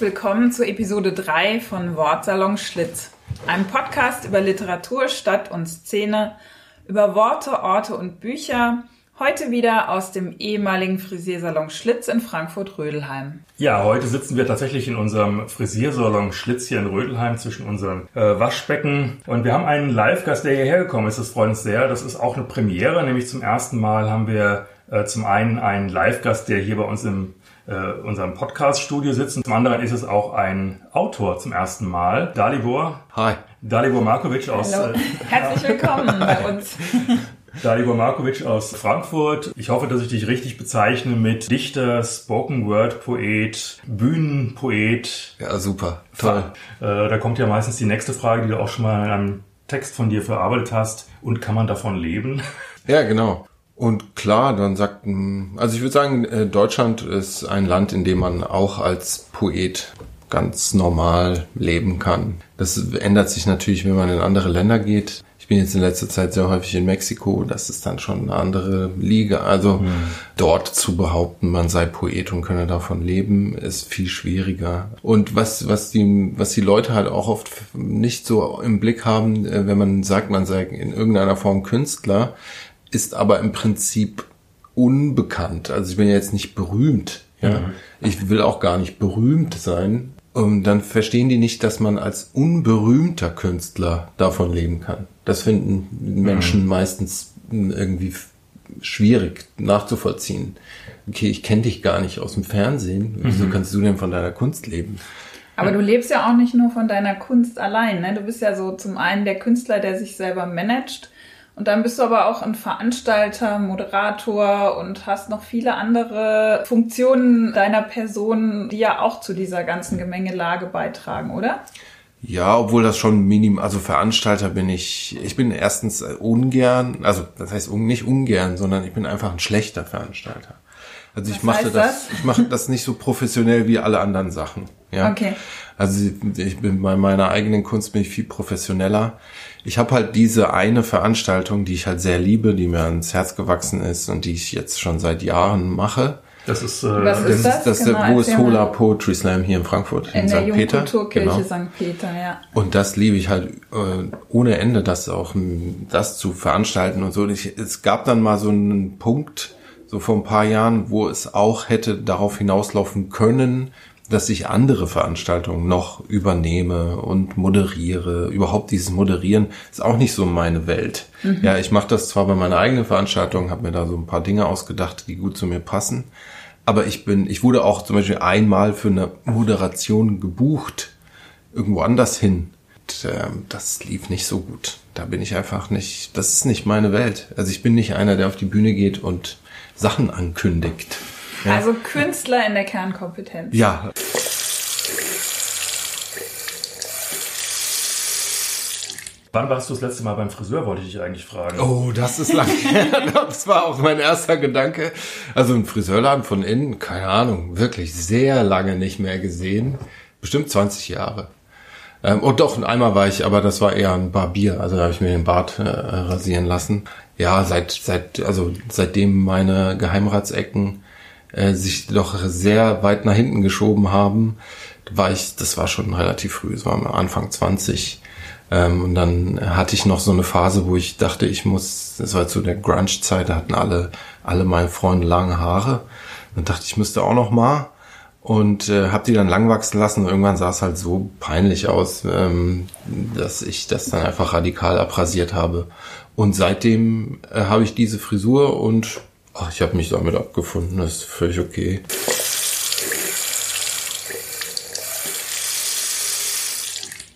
Willkommen zu Episode 3 von Wortsalon Schlitz, einem Podcast über Literatur, Stadt und Szene, über Worte, Orte und Bücher. Heute wieder aus dem ehemaligen Frisiersalon Schlitz in Frankfurt-Rödelheim. Ja, heute sitzen wir tatsächlich in unserem Frisiersalon Schlitz hier in Rödelheim zwischen unseren äh, Waschbecken. Und wir haben einen Live-Gast, der hierher gekommen ist. Das freut uns sehr. Das ist auch eine Premiere, nämlich zum ersten Mal haben wir äh, zum einen einen Live-Gast, der hier bei uns im äh, unserem Podcast-Studio sitzen. Zum anderen ist es auch ein Autor zum ersten Mal. Dalibor. Hi. Dalibor Markovic aus. Hallo. Herzlich willkommen bei uns. Dalibor Markovic aus Frankfurt. Ich hoffe, dass ich dich richtig bezeichne mit Dichter, Spoken Word Poet, Bühnenpoet. Ja, super. Toll. Äh, da kommt ja meistens die nächste Frage, die du auch schon mal in einem Text von dir verarbeitet hast. Und kann man davon leben? Ja, genau. Und klar, dann sagt, also ich würde sagen, äh, Deutschland ist ein Land, in dem man auch als Poet ganz normal leben kann. Das ändert sich natürlich, wenn man in andere Länder geht. Ich bin jetzt in letzter Zeit sehr häufig in Mexiko. Das ist dann schon eine andere Liga. Also mhm. dort zu behaupten, man sei Poet und könne davon leben, ist viel schwieriger. Und was, was die, was die Leute halt auch oft nicht so im Blick haben, äh, wenn man sagt, man sei in irgendeiner Form Künstler, ist aber im Prinzip unbekannt. Also ich bin jetzt nicht berühmt. Ja, mhm. ich will auch gar nicht berühmt sein. Und dann verstehen die nicht, dass man als unberühmter Künstler davon leben kann. Das finden Menschen mhm. meistens irgendwie schwierig nachzuvollziehen. Okay, ich kenne dich gar nicht aus dem Fernsehen. Wieso mhm. kannst du denn von deiner Kunst leben? Aber du lebst ja auch nicht nur von deiner Kunst allein. Ne? Du bist ja so zum einen der Künstler, der sich selber managt und dann bist du aber auch ein Veranstalter, Moderator und hast noch viele andere Funktionen deiner Person, die ja auch zu dieser ganzen Gemengelage beitragen, oder? Ja, obwohl das schon minim, also Veranstalter bin ich, ich bin erstens ungern, also das heißt nicht ungern, sondern ich bin einfach ein schlechter Veranstalter. Also ich mache das? das, ich mache das nicht so professionell wie alle anderen Sachen. Ja. Okay. Also ich bin bei meiner eigenen Kunst bin ich viel professioneller ich habe halt diese eine Veranstaltung, die ich halt sehr liebe, die mir ans Herz gewachsen ist und die ich jetzt schon seit Jahren mache. Das ist, äh, Was ist das? das, genau, der Hola Poetry Slam hier in Frankfurt in, in St. Peter. Kulturkirche genau. St. Peter, ja. Und das liebe ich halt äh, ohne Ende, das auch das zu veranstalten und so. Ich, es gab dann mal so einen Punkt, so vor ein paar Jahren, wo es auch hätte darauf hinauslaufen können, dass ich andere Veranstaltungen noch übernehme und moderiere. Überhaupt dieses Moderieren ist auch nicht so meine Welt. Mhm. Ja, ich mache das zwar bei meiner eigenen Veranstaltung, habe mir da so ein paar Dinge ausgedacht, die gut zu mir passen. Aber ich bin, ich wurde auch zum Beispiel einmal für eine Moderation gebucht, irgendwo anders hin. Und, äh, das lief nicht so gut. Da bin ich einfach nicht, das ist nicht meine Welt. Also ich bin nicht einer, der auf die Bühne geht und Sachen ankündigt. Ja. Also Künstler in der Kernkompetenz. Ja. Wann warst du das letzte Mal beim Friseur, wollte ich dich eigentlich fragen. Oh, das ist lange her. Das war auch mein erster Gedanke. Also ein Friseurladen von innen, keine Ahnung, wirklich sehr lange nicht mehr gesehen. Bestimmt 20 Jahre. Ähm, oh doch, einmal war ich, aber das war eher ein Barbier. Also da habe ich mir den Bart äh, rasieren lassen. Ja, seit, seit, also seitdem meine Geheimratsecken äh, sich doch sehr weit nach hinten geschoben haben, war ich, das war schon relativ früh, es war Anfang 20. Ähm, und dann hatte ich noch so eine Phase, wo ich dachte, ich muss, das war zu der Grunge-Zeit, da hatten alle, alle meine Freunde lange Haare. Dann dachte ich, müsste auch noch mal und äh, habe die dann lang wachsen lassen. Und irgendwann sah es halt so peinlich aus, ähm, dass ich das dann einfach radikal abrasiert habe. Und seitdem äh, habe ich diese Frisur und Ach, ich habe mich damit abgefunden, das ist völlig okay.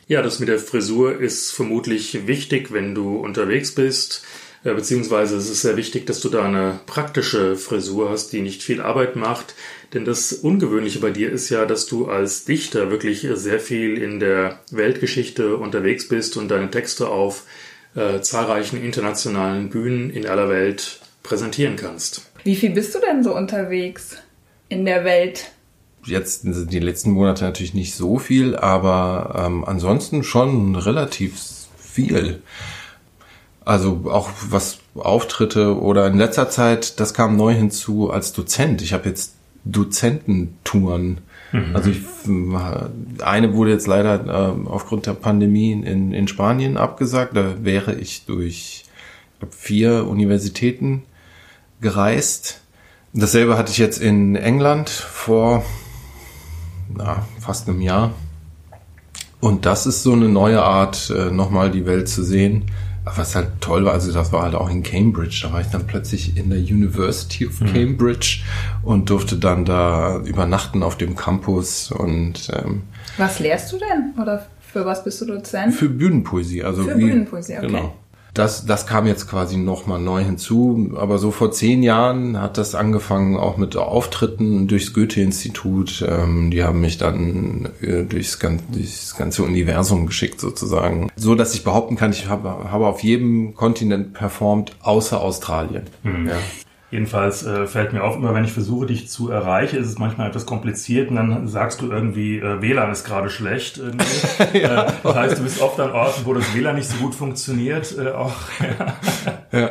Ja, das mit der Frisur ist vermutlich wichtig, wenn du unterwegs bist. Äh, beziehungsweise es ist sehr wichtig, dass du da eine praktische Frisur hast, die nicht viel Arbeit macht. Denn das Ungewöhnliche bei dir ist ja, dass du als Dichter wirklich sehr viel in der Weltgeschichte unterwegs bist und deine Texte auf äh, zahlreichen internationalen Bühnen in aller Welt präsentieren kannst. Wie viel bist du denn so unterwegs in der Welt? Jetzt sind die letzten Monate natürlich nicht so viel, aber ähm, ansonsten schon relativ viel. Also auch was Auftritte oder in letzter Zeit, das kam neu hinzu als Dozent. Ich habe jetzt Dozententouren. Mhm. Also ich, eine wurde jetzt leider äh, aufgrund der Pandemie in, in Spanien abgesagt. Da wäre ich durch ich glaub, vier Universitäten gereist. Dasselbe hatte ich jetzt in England vor na, fast einem Jahr. Und das ist so eine neue Art, äh, nochmal die Welt zu sehen was halt toll war, also das war halt auch in Cambridge. Da war ich dann plötzlich in der University of mhm. Cambridge und durfte dann da übernachten auf dem Campus und ähm, Was lehrst du denn? Oder für was bist du Dozent? Für Bühnenpoesie. Also für wie, Bühnenpoesie, okay. Genau. Das, das kam jetzt quasi nochmal neu hinzu. Aber so vor zehn Jahren hat das angefangen auch mit Auftritten durchs Goethe-Institut. Ähm, die haben mich dann äh, durchs, durchs ganze Universum geschickt sozusagen. So dass ich behaupten kann, ich habe, habe auf jedem Kontinent performt, außer Australien. Mhm. Ja. Jedenfalls äh, fällt mir auf, immer wenn ich versuche, dich zu erreichen, ist es manchmal etwas kompliziert und dann sagst du irgendwie, äh, WLAN ist gerade schlecht. ja. äh, das heißt, du bist oft an Orten, wo das WLAN nicht so gut funktioniert. Äh, auch, ja. ja.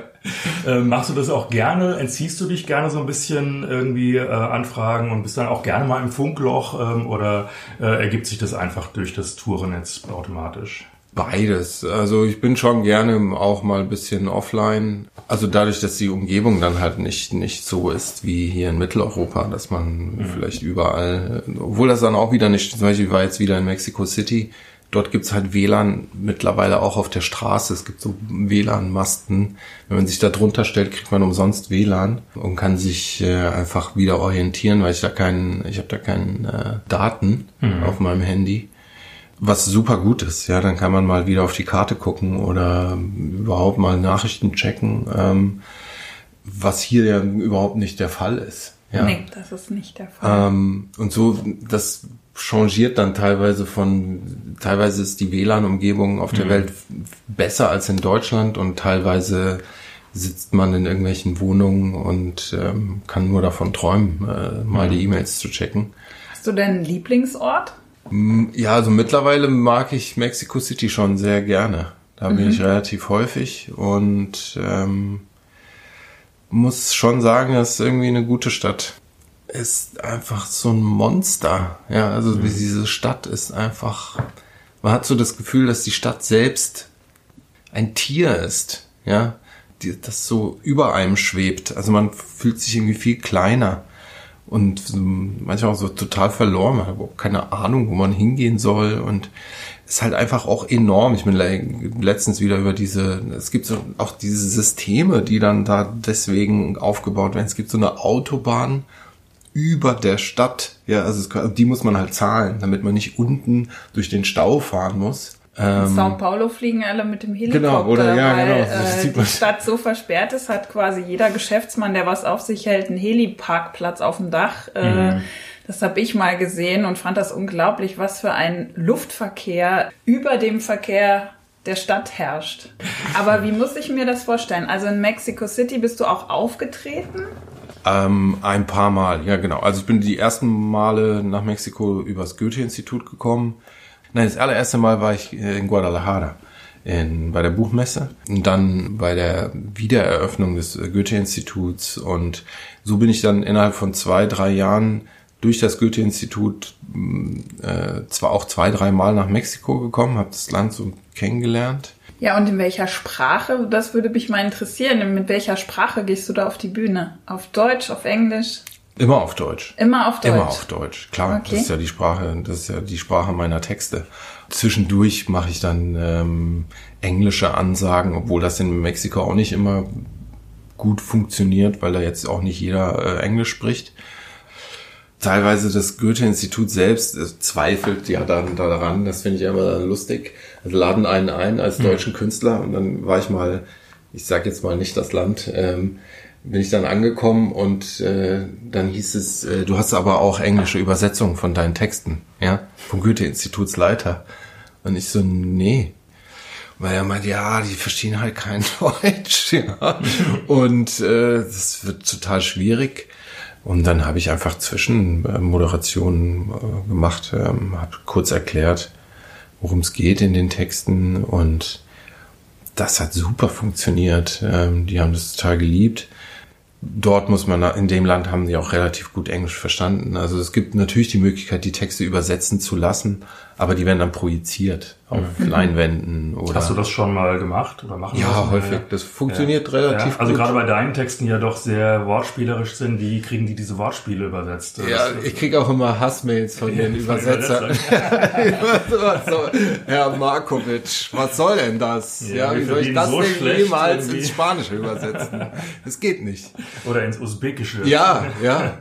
Äh, machst du das auch gerne? Entziehst du dich gerne so ein bisschen irgendwie äh, Anfragen und bist dann auch gerne mal im Funkloch ähm, oder äh, ergibt sich das einfach durch das Tourennetz automatisch? Beides. Also ich bin schon gerne auch mal ein bisschen offline. Also dadurch, dass die Umgebung dann halt nicht, nicht so ist wie hier in Mitteleuropa, dass man mhm. vielleicht überall, obwohl das dann auch wieder nicht, zum Beispiel war jetzt wieder in Mexico City, dort gibt's halt WLAN mittlerweile auch auf der Straße. Es gibt so WLAN-Masten. Wenn man sich da drunter stellt, kriegt man umsonst WLAN und kann sich äh, einfach wieder orientieren, weil ich da keinen, ich habe da keinen äh, Daten mhm. auf meinem Handy was super gut ist. Ja, dann kann man mal wieder auf die Karte gucken oder überhaupt mal Nachrichten checken, ähm, was hier ja überhaupt nicht der Fall ist. Ja. Nee, das ist nicht der Fall. Ähm, und so, das changiert dann teilweise von, teilweise ist die WLAN-Umgebung auf der mhm. Welt besser als in Deutschland und teilweise sitzt man in irgendwelchen Wohnungen und ähm, kann nur davon träumen, äh, mal mhm. die E-Mails zu checken. Hast du denn einen Lieblingsort? Ja, also mittlerweile mag ich Mexico City schon sehr gerne. Da mhm. bin ich relativ häufig und ähm, muss schon sagen, es ist irgendwie eine gute Stadt. Ist einfach so ein Monster. Ja, also mhm. diese Stadt ist einfach. Man hat so das Gefühl, dass die Stadt selbst ein Tier ist. Ja, die, das so über einem schwebt. Also man fühlt sich irgendwie viel kleiner und manchmal auch so total verloren. Man hat überhaupt keine Ahnung, wo man hingehen soll und ist halt einfach auch enorm. Ich bin letztens wieder über diese, es gibt so auch diese Systeme, die dann da deswegen aufgebaut werden. Es gibt so eine Autobahn über der Stadt. Ja, also es, die muss man halt zahlen, damit man nicht unten durch den Stau fahren muss. Ähm, in Sao Paulo fliegen alle mit dem Helikopter, genau, oder, ja, weil genau. äh, die Stadt so versperrt ist, hat quasi jeder Geschäftsmann, der was auf sich hält, einen Heliparkplatz auf dem Dach. Äh, mhm. Das habe ich mal gesehen und fand das unglaublich, was für ein Luftverkehr über dem Verkehr der Stadt herrscht. Aber wie muss ich mir das vorstellen? Also in Mexico City bist du auch aufgetreten? Ähm, ein paar Mal, ja genau. Also ich bin die ersten Male nach Mexiko übers Goethe-Institut gekommen. Nein, das allererste Mal war ich äh, in Guadalajara. In, bei der Buchmesse und dann bei der Wiedereröffnung des äh, Goethe-Instituts und so bin ich dann innerhalb von zwei, drei Jahren durch das Goethe-Institut mm, äh, zwar auch zwei, drei Mal nach Mexiko gekommen, habe das Land so kennengelernt. Ja, und in welcher Sprache? Das würde mich mal interessieren. Mit welcher Sprache gehst du da auf die Bühne? Auf Deutsch, auf Englisch? Immer auf Deutsch. Immer auf Deutsch. Immer auf Deutsch. Klar, okay. das ist ja die Sprache, das ist ja die Sprache meiner Texte. Zwischendurch mache ich dann ähm, englische Ansagen, obwohl das in Mexiko auch nicht immer gut funktioniert, weil da jetzt auch nicht jeder äh, Englisch spricht. Teilweise das Goethe-Institut selbst äh, zweifelt ja dann daran, das finde ich immer lustig. Also laden einen ein als hm. deutschen mhm. Künstler und dann war ich mal ich sage jetzt mal nicht das Land, ähm, bin ich dann angekommen und äh, dann hieß es, äh, du hast aber auch englische Übersetzungen von deinen Texten, ja, vom Goethe-Institutsleiter. Und ich so, nee. Weil er meinte, ja, die verstehen halt kein Deutsch, ja. Und äh, das wird total schwierig. Und dann habe ich einfach Zwischenmoderationen äh, gemacht, ähm, habe kurz erklärt, worum es geht in den Texten und das hat super funktioniert. Ähm, die haben das total geliebt dort muss man, in dem Land haben die auch relativ gut Englisch verstanden. Also es gibt natürlich die Möglichkeit, die Texte übersetzen zu lassen, aber die werden dann projiziert auf mhm. Leinwänden oder. Hast du das schon mal gemacht oder machen? Ja, häufig. Das funktioniert ja. relativ ja. Also gut. gerade bei deinen Texten, die ja doch sehr wortspielerisch sind, wie kriegen die diese Wortspiele übersetzt? Ja, das, ich kriege auch immer Hassmails von den Übersetzern. so, Herr Markovic, was soll denn das? Ja, wie soll ich das so denn niemals ins Spanische übersetzen? Das geht nicht. Oder ins Usbekische. Ja, ja.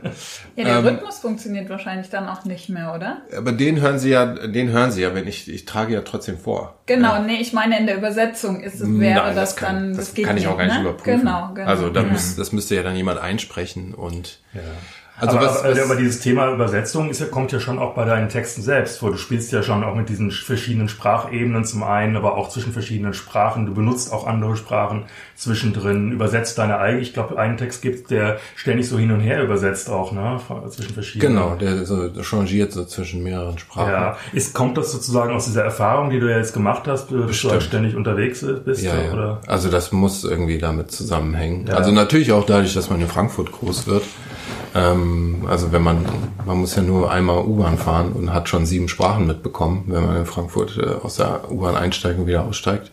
Ja, der ähm, Rhythmus funktioniert wahrscheinlich dann auch nicht mehr, oder? Aber den hören Sie ja, den hören Sie ja, wenn ich, ich trage ja trotzdem vor. Genau, ja. nee, ich meine in der Übersetzung ist es, wäre Nein, das, das kann, dann, das, das geht kann ich auch gar nicht ne? überprüfen. Genau, genau. Also da ja. muss, das müsste ja dann jemand einsprechen und ja. Also aber, was, was, aber dieses Thema Übersetzung ist ja, kommt ja schon auch bei deinen Texten selbst vor. Du spielst ja schon auch mit diesen verschiedenen Sprachebenen zum einen, aber auch zwischen verschiedenen Sprachen. Du benutzt auch andere Sprachen zwischendrin, übersetzt deine eigene. Ich glaube, einen Text gibt, der ständig so hin und her übersetzt auch, ne, zwischen verschiedenen. Genau, der so changiert so zwischen mehreren Sprachen. Ja, ist, kommt das sozusagen aus dieser Erfahrung, die du ja jetzt gemacht hast, dass Bestimmt. du halt ständig unterwegs bist? Ja, ja. Oder? Also das muss irgendwie damit zusammenhängen. Ja. Also natürlich auch dadurch, dass man in Frankfurt groß wird. Ähm, also wenn man, man muss ja nur einmal U-Bahn fahren und hat schon sieben Sprachen mitbekommen, wenn man in Frankfurt äh, aus der U-Bahn einsteigt und wieder aussteigt.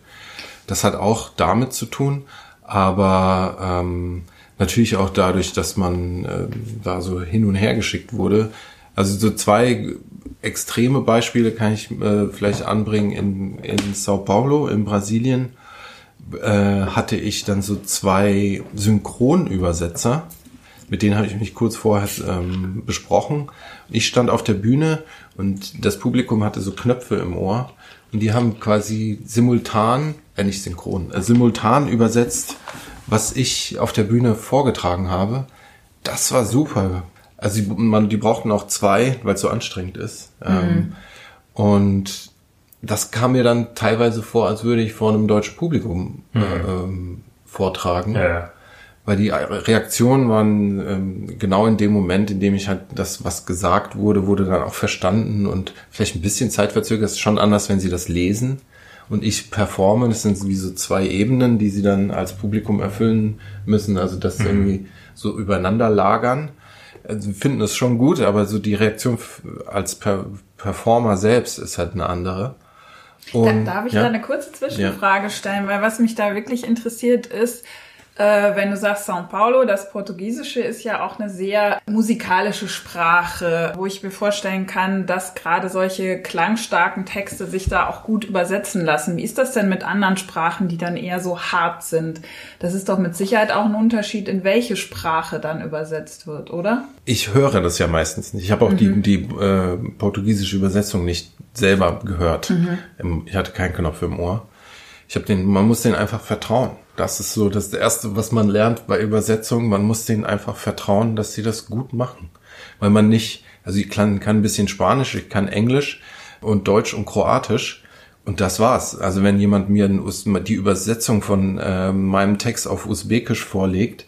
Das hat auch damit zu tun, aber ähm, natürlich auch dadurch, dass man äh, da so hin und her geschickt wurde. Also so zwei extreme Beispiele kann ich äh, vielleicht anbringen. In, in Sao Paulo in Brasilien äh, hatte ich dann so zwei Synchronübersetzer mit denen habe ich mich kurz vorher ähm, besprochen. Ich stand auf der Bühne und das Publikum hatte so Knöpfe im Ohr und die haben quasi simultan, äh nicht synchron, äh, simultan übersetzt, was ich auf der Bühne vorgetragen habe. Das war super. Also die, man, die brauchten auch zwei, weil es so anstrengend ist. Ähm, mhm. Ähm, und das kam mir dann teilweise vor, als würde ich vor einem deutschen Publikum äh, mhm. ähm, vortragen. Ja weil die Reaktionen waren ähm, genau in dem Moment, in dem ich halt das, was gesagt wurde, wurde dann auch verstanden und vielleicht ein bisschen zeitverzögert. Es ist schon anders, wenn sie das lesen und ich performe. Das sind wie so zwei Ebenen, die sie dann als Publikum erfüllen müssen. Also das mhm. irgendwie so übereinander lagern. Also finden es schon gut, aber so die Reaktion als per Performer selbst ist halt eine andere. Und, da, darf ich ja? da eine kurze Zwischenfrage ja. stellen, weil was mich da wirklich interessiert ist, äh, wenn du sagst São Paulo, das Portugiesische ist ja auch eine sehr musikalische Sprache, wo ich mir vorstellen kann, dass gerade solche klangstarken Texte sich da auch gut übersetzen lassen. Wie ist das denn mit anderen Sprachen, die dann eher so hart sind? Das ist doch mit Sicherheit auch ein Unterschied, in welche Sprache dann übersetzt wird, oder? Ich höre das ja meistens nicht. Ich habe auch mhm. die, die äh, portugiesische Übersetzung nicht selber gehört. Mhm. Ich hatte keinen Knopf im Ohr. Ich habe den, man muss den einfach vertrauen. Das ist so das Erste, was man lernt bei Übersetzungen. Man muss denen einfach vertrauen, dass sie das gut machen. Weil man nicht, also ich kann, kann ein bisschen Spanisch, ich kann Englisch und Deutsch und Kroatisch. Und das war's. Also wenn jemand mir die Übersetzung von äh, meinem Text auf Usbekisch vorlegt,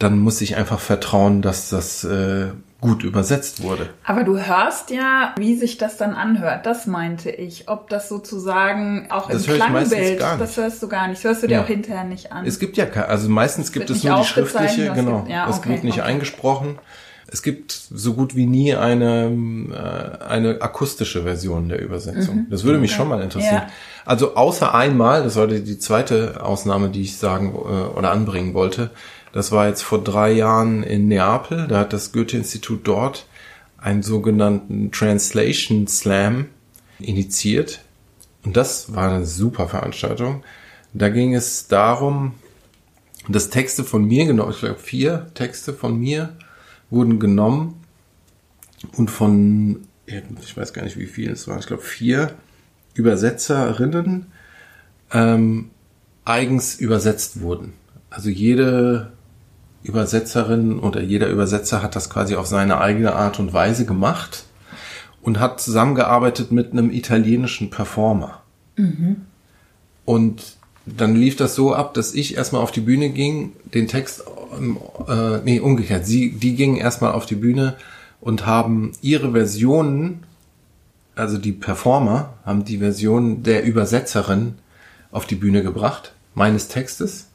dann muss ich einfach vertrauen, dass das äh, gut übersetzt wurde. Aber du hörst ja, wie sich das dann anhört. Das meinte ich. Ob das sozusagen auch das im Klangbild, das hörst du gar nicht. Das hörst du dir ja. auch hinterher nicht an. Es gibt ja, also meistens gibt es nur die schriftliche, genau. Gibt, ja, okay, es wird nicht okay. eingesprochen. Es gibt so gut wie nie eine, äh, eine akustische Version der Übersetzung. Mhm. Das würde mich okay. schon mal interessieren. Ja. Also außer einmal, das war die zweite Ausnahme, die ich sagen äh, oder anbringen wollte, das war jetzt vor drei Jahren in Neapel. Da hat das Goethe-Institut dort einen sogenannten Translation Slam initiiert. Und das war eine super Veranstaltung. Da ging es darum, dass Texte von mir genau, ich glaube vier Texte von mir wurden genommen und von, ich weiß gar nicht wie viele es waren, ich glaube vier Übersetzerinnen ähm, eigens übersetzt wurden. Also jede Übersetzerin oder jeder Übersetzer hat das quasi auf seine eigene Art und Weise gemacht und hat zusammengearbeitet mit einem italienischen Performer. Mhm. Und dann lief das so ab, dass ich erstmal auf die Bühne ging, den Text, äh, nee, umgekehrt, sie, die gingen erstmal auf die Bühne und haben ihre Versionen, also die Performer, haben die Version der Übersetzerin auf die Bühne gebracht, meines Textes,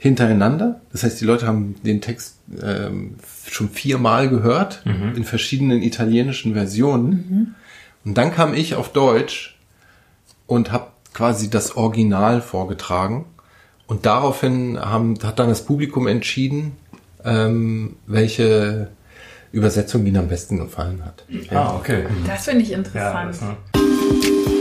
hintereinander. Das heißt, die Leute haben den Text ähm, schon viermal gehört, mhm. in verschiedenen italienischen Versionen. Mhm. Und dann kam ich auf Deutsch und habe quasi das Original vorgetragen. Und daraufhin haben, hat dann das Publikum entschieden, ähm, welche Übersetzung ihnen am besten gefallen hat. Ja. Ah, okay. Das finde ich interessant. Ja,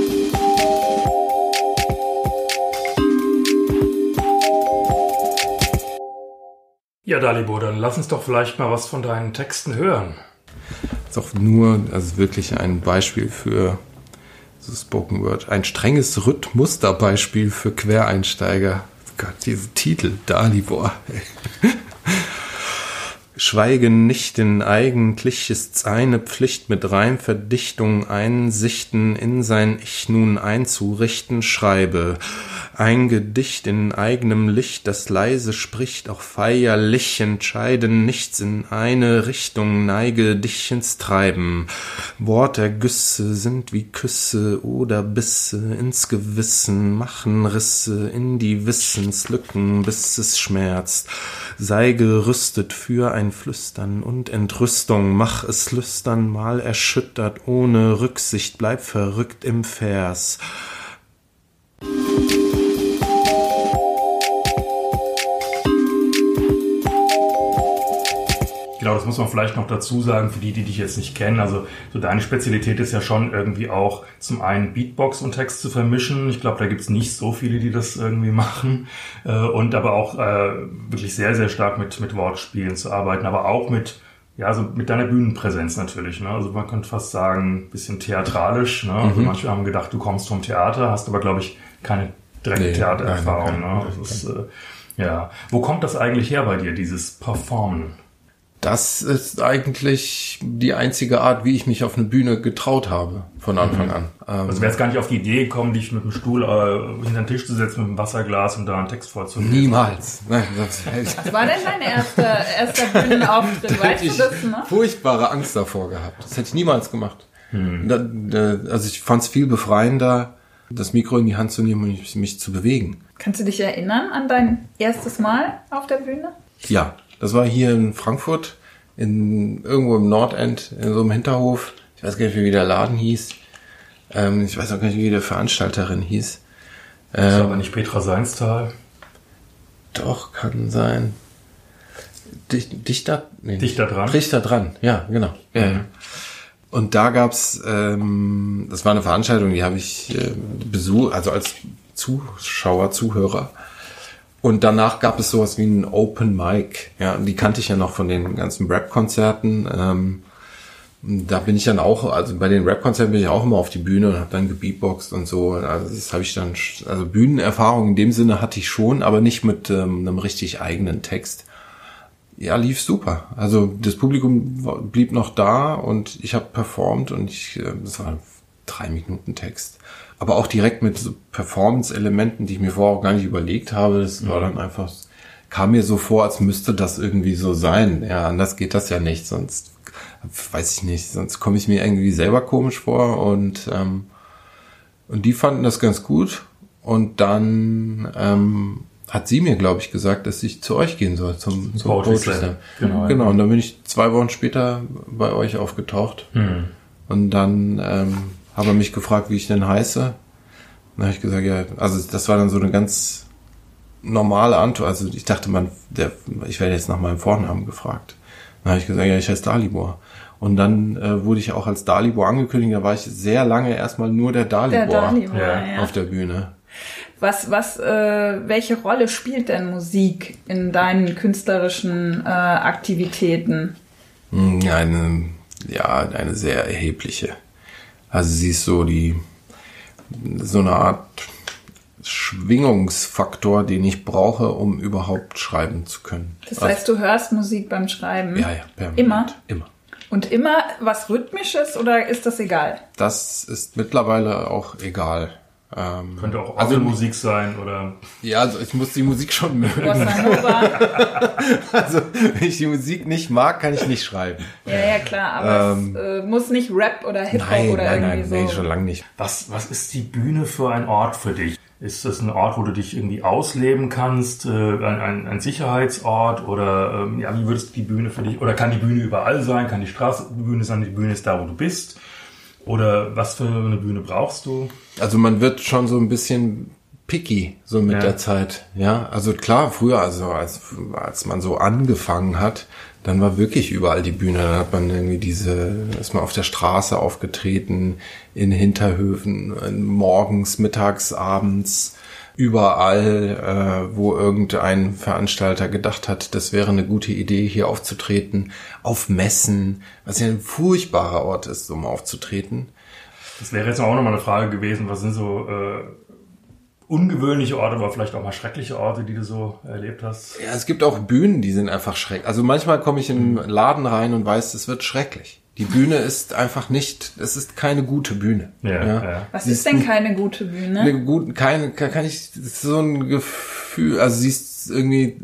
Ja, Dalibor, dann lass uns doch vielleicht mal was von deinen Texten hören. Das ist auch nur, also wirklich ein Beispiel für so Spoken Word. Ein strenges Rhythmusmusterbeispiel für Quereinsteiger. Gott, diese Titel, Dalibor. Schweigen nicht, denn eigentlich ist's eine Pflicht mit Reimverdichtung Einsichten in sein Ich nun einzurichten, schreibe ein Gedicht in eigenem Licht, das leise spricht, auch feierlich entscheiden, nichts in eine Richtung, neige dich ins Treiben. Wortergüsse sind wie Küsse oder Bisse ins Gewissen, machen Risse in die Wissenslücken, bis es schmerzt. Sei gerüstet für ein Flüstern und Entrüstung, mach es lüstern, mal erschüttert, ohne Rücksicht, bleib verrückt im Vers. Genau, das muss man vielleicht noch dazu sagen, für die, die dich jetzt nicht kennen. Also so deine Spezialität ist ja schon irgendwie auch zum einen Beatbox und Text zu vermischen. Ich glaube, da gibt's nicht so viele, die das irgendwie machen. Äh, und aber auch äh, wirklich sehr, sehr stark mit, mit Wortspielen zu arbeiten, aber auch mit ja, also mit deiner Bühnenpräsenz natürlich. Ne? Also man könnte fast sagen, bisschen theatralisch. Ne? Also mhm. manche haben gedacht, du kommst vom Theater, hast aber, glaube ich, keine direkte nee, Theatererfahrung. Nein, ne? Ist, äh, ja. Wo kommt das eigentlich her bei dir, dieses Performen? Das ist eigentlich die einzige Art, wie ich mich auf eine Bühne getraut habe von Anfang mhm. an. Ähm, also wäre es gar nicht auf die Idee gekommen, dich mit dem Stuhl äh, hinter den Tisch zu setzen, mit einem Wasserglas und da einen Text vorzulesen? Niemals. Nein, das, Was war denn dein erster, erster Bühnenauftritt? Weißt du das, ne? Furchtbare Angst davor gehabt. Das hätte ich niemals gemacht. Mhm. Da, da, also ich fand es viel befreiender, das Mikro in die Hand zu nehmen und mich, mich zu bewegen. Kannst du dich erinnern an dein erstes Mal auf der Bühne? Ja, das war hier in Frankfurt, in, irgendwo im Nordend, in so einem Hinterhof. Ich weiß gar nicht, wie der Laden hieß. Ähm, ich weiß auch gar nicht, wie die Veranstalterin hieß. Ähm, das ist aber nicht Petra Seinstal. Doch, kann sein. Dichter? Nee, Dichter dran. Dichter dran, ja, genau. Ja, mhm. Und da gab's, ähm, das war eine Veranstaltung, die habe ich äh, besucht, also als Zuschauer, Zuhörer und danach gab es sowas wie ein Open Mic. Ja, die kannte ich ja noch von den ganzen Rap-Konzerten. Ähm, da bin ich dann auch, also bei den Rap-Konzerten bin ich auch immer auf die Bühne und habe dann gebeatboxt und so. Also das habe ich dann, also Bühnenerfahrung in dem Sinne hatte ich schon, aber nicht mit ähm, einem richtig eigenen Text. Ja, lief super. Also das Publikum blieb noch da und ich habe performt und ich, äh, das war drei Minuten Text aber auch direkt mit so Performance-Elementen, die ich mir vorher auch gar nicht überlegt habe. Das war dann einfach, kam mir so vor, als müsste das irgendwie so sein. Ja, anders geht das ja nicht, sonst weiß ich nicht, sonst komme ich mir irgendwie selber komisch vor und ähm, und die fanden das ganz gut und dann ähm, hat sie mir, glaube ich, gesagt, dass ich zu euch gehen soll, zum, zum Poetry Slam. Genau, genau, und dann bin ich zwei Wochen später bei euch aufgetaucht. Hm. Und dann ähm, habe mich gefragt, wie ich denn heiße. Dann habe ich gesagt, ja, also das war dann so eine ganz normale Antwort. Also ich dachte, man, der, ich werde jetzt nach meinem Vornamen gefragt. Dann habe ich gesagt, ja, ich heiße Dalibor. Und dann äh, wurde ich auch als Dalibor angekündigt. Da war ich sehr lange erstmal nur der Dalibor, der Dalibor ja. auf der Bühne. Was, was, äh, welche Rolle spielt denn Musik in deinen künstlerischen äh, Aktivitäten? Hm, eine, ja, eine sehr erhebliche. Also sie ist so die, so eine Art Schwingungsfaktor, den ich brauche, um überhaupt schreiben zu können. Das heißt, du hörst Musik beim Schreiben? Ja, ja, permanent. Immer? Immer. Und immer was Rhythmisches oder ist das egal? Das ist mittlerweile auch egal. Ähm, Könnte auch also Musik sein oder. Ja, also ich muss die Musik schon mögen. Also wenn ich die Musik nicht mag, kann ich nicht schreiben. ja, ja, klar, aber Ähm, es äh, muss nicht Rap oder Hip-Hop Nein, oder nein, irgendwie nein, so. nee, schon lange nicht. Was, was ist die Bühne für ein Ort für dich? Ist das ein Ort, wo du dich irgendwie ausleben kannst, äh, ein, ein, ein Sicherheitsort oder ähm, ja, wie würdest du die Bühne für dich, oder kann die Bühne überall sein, kann die Straßenbühne sein, die Bühne ist da, wo du bist? Oder was für eine Bühne brauchst du? Also man wird schon so ein bisschen picky so mit Ja. der Zeit. Ja, also klar, früher, also als, als man so angefangen hat, dann war wirklich überall die Bühne. Dann hat man irgendwie diese, ist man auf der Straße aufgetreten, in Hinterhöfen, morgens, mittags, abends, überall, äh, wo irgendein Veranstalter gedacht hat, das wäre eine gute Idee, hier aufzutreten, auf Messen, was ja ein furchtbarer Ort ist, um aufzutreten. Das wäre jetzt auch nochmal eine Frage gewesen, was sind so äh, ungewöhnliche Orte, aber vielleicht auch mal schreckliche Orte, die du so erlebt hast? Ja, es gibt auch Bühnen, die sind einfach schrecklich. Also manchmal komme ich in einen Laden rein und weiß, es wird schrecklich. Die Bühne ist einfach nicht, es ist keine gute Bühne. Ja, ja. Was Sie ist denn keine gute Bühne? Eine gute, keine, kann kann ich, so ein Gefühl, also sie ist irgendwie,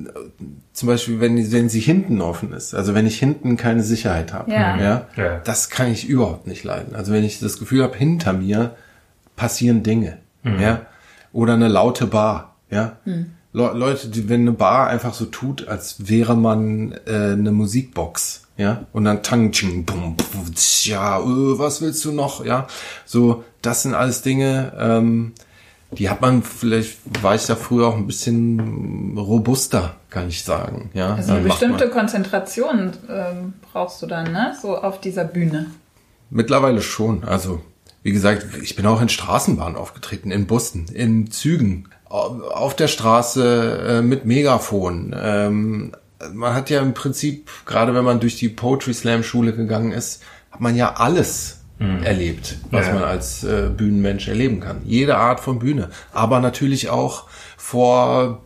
zum Beispiel, wenn, wenn sie hinten offen ist, also wenn ich hinten keine Sicherheit habe, Ja. ja, Ja. das kann ich überhaupt nicht leiden. Also wenn ich das Gefühl habe, hinter mir passieren Dinge, ja, oder eine laute Bar, ja. Le Leute, die, wenn eine Bar einfach so tut, als wäre man äh, eine Musikbox, ja, und dann tang ching bum bum, ja, äh, was willst du noch, ja, so, das sind alles Dinge, ähm, die hat man vielleicht war ich da früher auch ein bisschen robuster, kann ich sagen, ja. Also eine bestimmte Konzentration ähm, brauchst du dann, ne? So auf dieser Bühne. Mittlerweile schon. Also, wie gesagt, ich bin auch in Straßenbahnen aufgetreten, in Bussen, in Zügen, au- auf der Straße äh, mit Megafon. Ähm, man hat ja im Prinzip, gerade wenn man durch die Poetry Slam Schule gegangen ist, hat man ja alles erlebt, was Ja. man als äh, Bühnenmensch erleben kann. Jede Art von Bühne. Aber natürlich auch vor,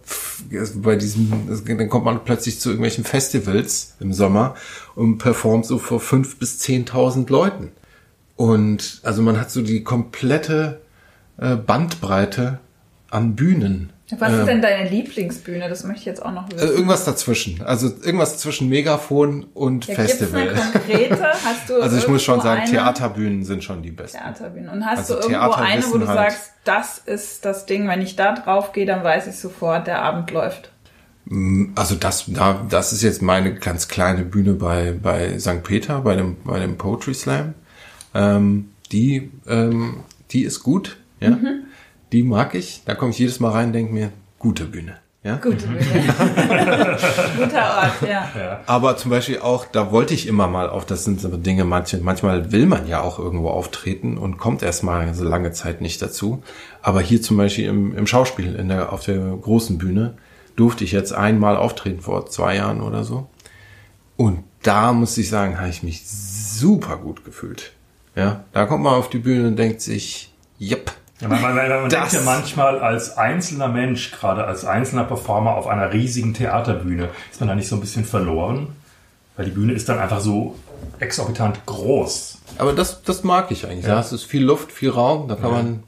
bei diesem, dann kommt man plötzlich zu irgendwelchen Festivals im Sommer und performt so vor fünf bis zehntausend Leuten. Und also man hat so die komplette äh, Bandbreite an Bühnen. Was Ähm, ist denn deine Lieblingsbühne? Das möchte ich jetzt auch noch äh, wissen. irgendwas dazwischen. Also irgendwas zwischen Megafon und ja, gibt's Festival. eine konkrete? Hast du Also ich muss schon sagen, eine? Theaterbühnen sind schon die besten. Theaterbühne. Und hast Also du irgendwo Theater eine, wo du halt- sagst, das ist das Ding, wenn ich da drauf gehe, dann weiß ich sofort, der Abend läuft. Also das, da, das ist jetzt meine ganz kleine Bühne bei, bei St. Peter, bei dem, bei dem Poetry Slam. Ähm, die, ähm, die ist gut, ja. Mhm. Die mag ich. Da komme ich jedes Mal rein und denke mir, gute Bühne. Ja? Gute Bühne. Guter Ort, ja. Aber zum Beispiel auch, da wollte ich immer mal auf, das sind so Dinge, manche, manchmal will man ja auch irgendwo auftreten und kommt erstmal so lange Zeit nicht dazu. Aber hier zum Beispiel im, im Schauspiel, in der, auf der großen Bühne, durfte ich jetzt einmal auftreten vor zwei Jahren oder so. Und da muss ich sagen, habe ich mich super gut gefühlt. Ja, da kommt man auf die Bühne und denkt sich, yep, Ja, man man, man, denkt ja manchmal als einzelner Mensch, gerade als einzelner Performer auf einer riesigen Theaterbühne, ist man da nicht so ein bisschen verloren? Weil die Bühne ist dann einfach so exorbitant groß. Aber das, das mag ich eigentlich. Da ist viel Luft, viel Raum, da kann man,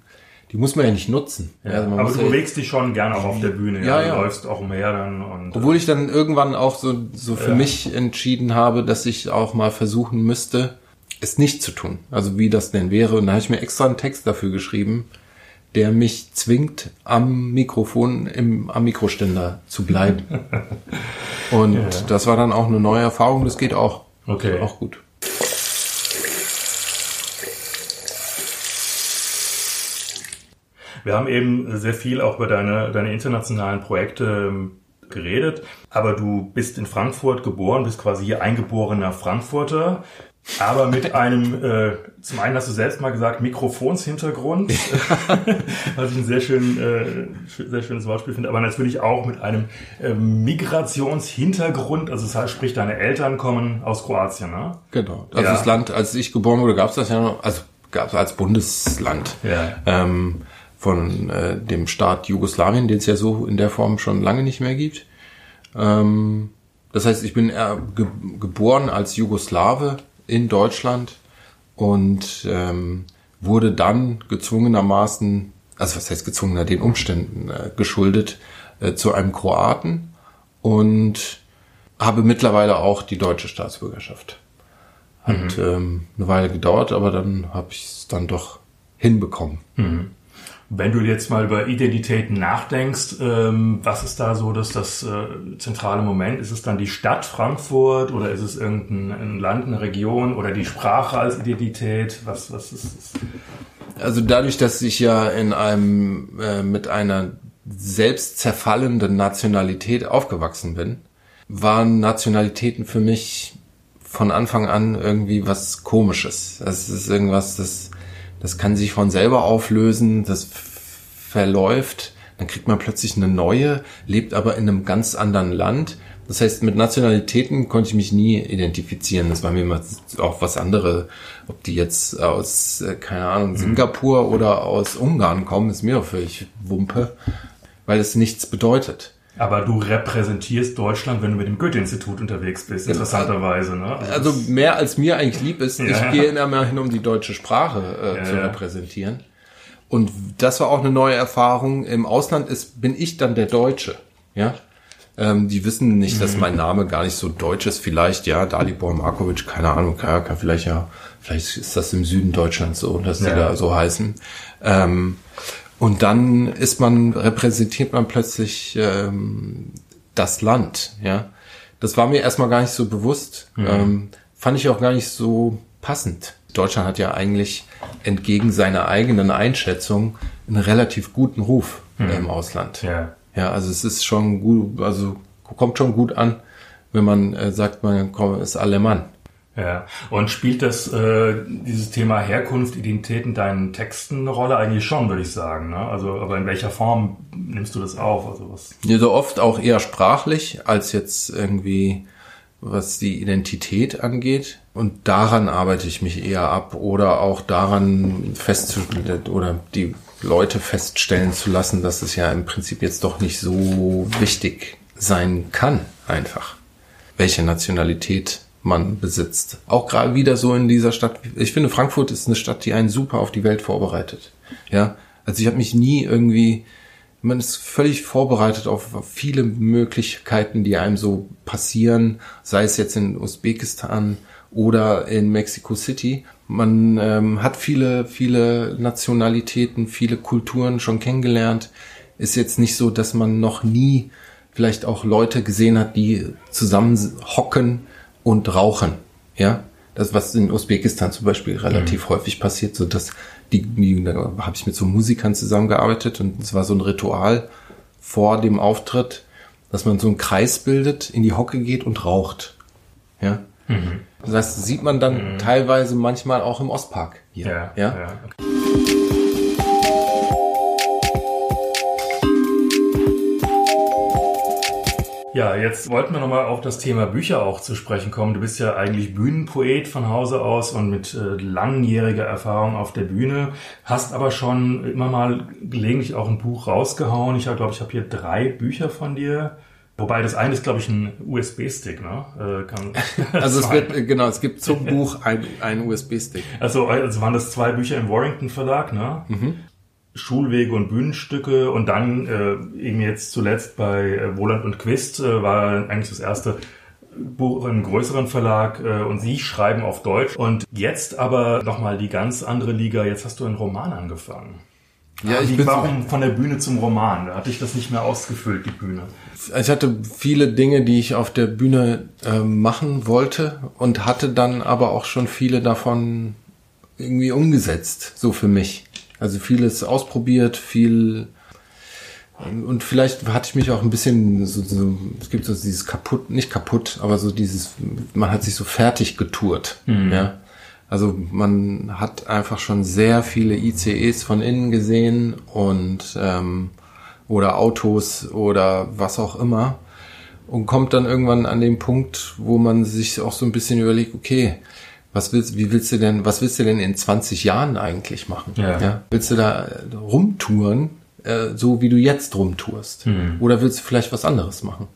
die muss man ja nicht nutzen. Ja, Also man aber du ja- bewegst dich schon gerne auch auf der Bühne. Ja, Du ja. läufst auch umher dann und Obwohl ich dann irgendwann auch so, so für Ja. mich entschieden habe, dass ich auch mal versuchen müsste, es nicht zu tun. Also wie das denn wäre. Und da habe ich mir extra einen Text dafür geschrieben, der mich zwingt, am Mikrofon, im, am Mikroständer zu bleiben. Und das war dann auch eine neue Erfahrung. Das geht auch. Okay. Auch gut. Wir haben eben sehr viel auch über deine, deine internationalen Projekte ähm, geredet, aber du bist in Frankfurt geboren, bist quasi hier eingeborener Frankfurter, aber mit einem, äh, zum einen hast du selbst mal gesagt, Mikrofonshintergrund, was ich ein sehr, schön, äh, sehr schönes Wortspiel finde, aber natürlich auch mit einem äh, Migrationshintergrund, also das heißt, sprich, deine Eltern kommen aus Kroatien, ne? Genau. Also Ja. das Land, als ich geboren wurde, gab es das ja noch, also gab es als Bundesland. Ja. Ähm, von äh, dem Staat Jugoslawien, den es ja so in der Form schon lange nicht mehr gibt. Ähm, das heißt, ich bin ge geboren als Jugoslawe in Deutschland und ähm, wurde dann gezwungenermaßen, also was heißt gezwungener, den Umständen äh, geschuldet, äh, zu einem Kroaten und habe mittlerweile auch die deutsche Staatsbürgerschaft. Hat mhm. ähm, eine Weile gedauert, aber dann habe ich es dann doch hinbekommen. Mhm. Wenn du jetzt mal über Identitäten nachdenkst, ähm, was ist da so das, das äh, zentrale Moment? Ist es dann die Stadt Frankfurt oder ist es irgendein ein Land, eine Region oder die Sprache als Identität? Was, was ist es? Also dadurch, dass ich ja in einem äh, mit einer selbst zerfallenden Nationalität aufgewachsen bin, waren Nationalitäten für mich von Anfang an irgendwie was Komisches. Es ist irgendwas, das das kann sich von selber auflösen, das verläuft, dann kriegt man plötzlich eine neue, lebt aber in einem ganz anderen Land. Das heißt, mit Nationalitäten konnte ich mich nie identifizieren. Das war mir immer auch was andere, ob die jetzt aus, äh, keine Ahnung, Singapur oder aus Ungarn kommen, ist mir auch völlig Wumpe, weil es nichts bedeutet. Aber du repräsentierst Deutschland, wenn du mit dem Goethe-Institut unterwegs bist, genau. interessanterweise. Ne? Also, also mehr als mir eigentlich lieb ist, ja. ich gehe immerhin, um die deutsche Sprache äh, ja, zu ja. repräsentieren. Und das war auch eine neue Erfahrung. Im Ausland ist, bin ich dann der Deutsche. Ja. Ähm, die wissen nicht, dass mein Name gar nicht so deutsch ist. Vielleicht, ja, Dalibor Markovic, keine Ahnung, kann, kann vielleicht ja, vielleicht ist das im Süden Deutschlands so, dass die da so heißen. Ähm, und dann ist man, repräsentiert man plötzlich ähm, das Land, ja. Das war mir erstmal gar nicht so bewusst. Mhm. Ähm, fand ich auch gar nicht so passend. Deutschland hat ja eigentlich entgegen seiner eigenen Einschätzung einen relativ guten Ruf mhm. im Ausland. Ja. ja, also es ist schon gut, also kommt schon gut an, wenn man äh, sagt, man ist Alemann. Ja, und spielt das äh, dieses Thema Herkunft, Identität in deinen Texten eine Rolle? Eigentlich schon, würde ich sagen. Ne? Also, aber in welcher Form nimmst du das auf? Also was? Ja, so oft auch eher sprachlich als jetzt irgendwie was die Identität angeht. Und daran arbeite ich mich eher ab oder auch daran festzustellen oder die Leute feststellen zu lassen, dass es ja im Prinzip jetzt doch nicht so wichtig sein kann, einfach. Welche Nationalität man besitzt. Auch gerade wieder so in dieser Stadt. Ich finde, Frankfurt ist eine Stadt, die einen super auf die Welt vorbereitet. Ja, also ich habe mich nie irgendwie, man ist völlig vorbereitet auf viele Möglichkeiten, die einem so passieren, sei es jetzt in Usbekistan oder in Mexico City. Man ähm, hat viele, viele Nationalitäten, viele Kulturen schon kennengelernt. Ist jetzt nicht so, dass man noch nie vielleicht auch Leute gesehen hat, die zusammen hocken und Rauchen. Ja, das was in Usbekistan zum Beispiel relativ mhm. häufig passiert, so dass die, die da habe ich mit so Musikern zusammengearbeitet und es war so ein Ritual vor dem Auftritt, dass man so einen Kreis bildet, in die Hocke geht und raucht. Ja. Mhm. Das sieht man dann mhm. teilweise manchmal auch im Ostpark hier. Ja. ja? ja okay. Ja, jetzt wollten wir nochmal auf das Thema Bücher auch zu sprechen kommen. Du bist ja eigentlich Bühnenpoet von Hause aus und mit äh, langjähriger Erfahrung auf der Bühne, hast aber schon immer mal gelegentlich auch ein Buch rausgehauen. Ich glaube, ich habe hier drei Bücher von dir. Wobei das eine ist, glaube ich, ein USB-Stick, ne? Äh, kann, also es wird, genau, es gibt zum Buch ein, ein USB-Stick. Also, also waren das zwei Bücher im Warrington Verlag, ne? Mhm. Schulwege und Bühnenstücke und dann äh, eben jetzt zuletzt bei äh, Wohland und Quist äh, war eigentlich das erste Buch einem größeren Verlag äh, und Sie schreiben auf Deutsch und jetzt aber nochmal die ganz andere Liga, jetzt hast du einen Roman angefangen. Ja, ich bin warum von der Bühne zum Roman? Da hatte ich das nicht mehr ausgefüllt, die Bühne. Ich hatte viele Dinge, die ich auf der Bühne äh, machen wollte und hatte dann aber auch schon viele davon irgendwie umgesetzt, so für mich. Also vieles ausprobiert, viel und vielleicht hatte ich mich auch ein bisschen so, so es gibt so dieses kaputt, nicht kaputt, aber so dieses, man hat sich so fertig getourt, mhm. ja. Also man hat einfach schon sehr viele ICEs von innen gesehen und ähm, oder Autos oder was auch immer und kommt dann irgendwann an den Punkt, wo man sich auch so ein bisschen überlegt, okay, Was willst, wie willst du denn, was willst du denn in 20 Jahren eigentlich machen? Ja. Willst du da äh, rumtouren, äh, so wie du jetzt rumtourst? Oder willst du vielleicht was anderes machen?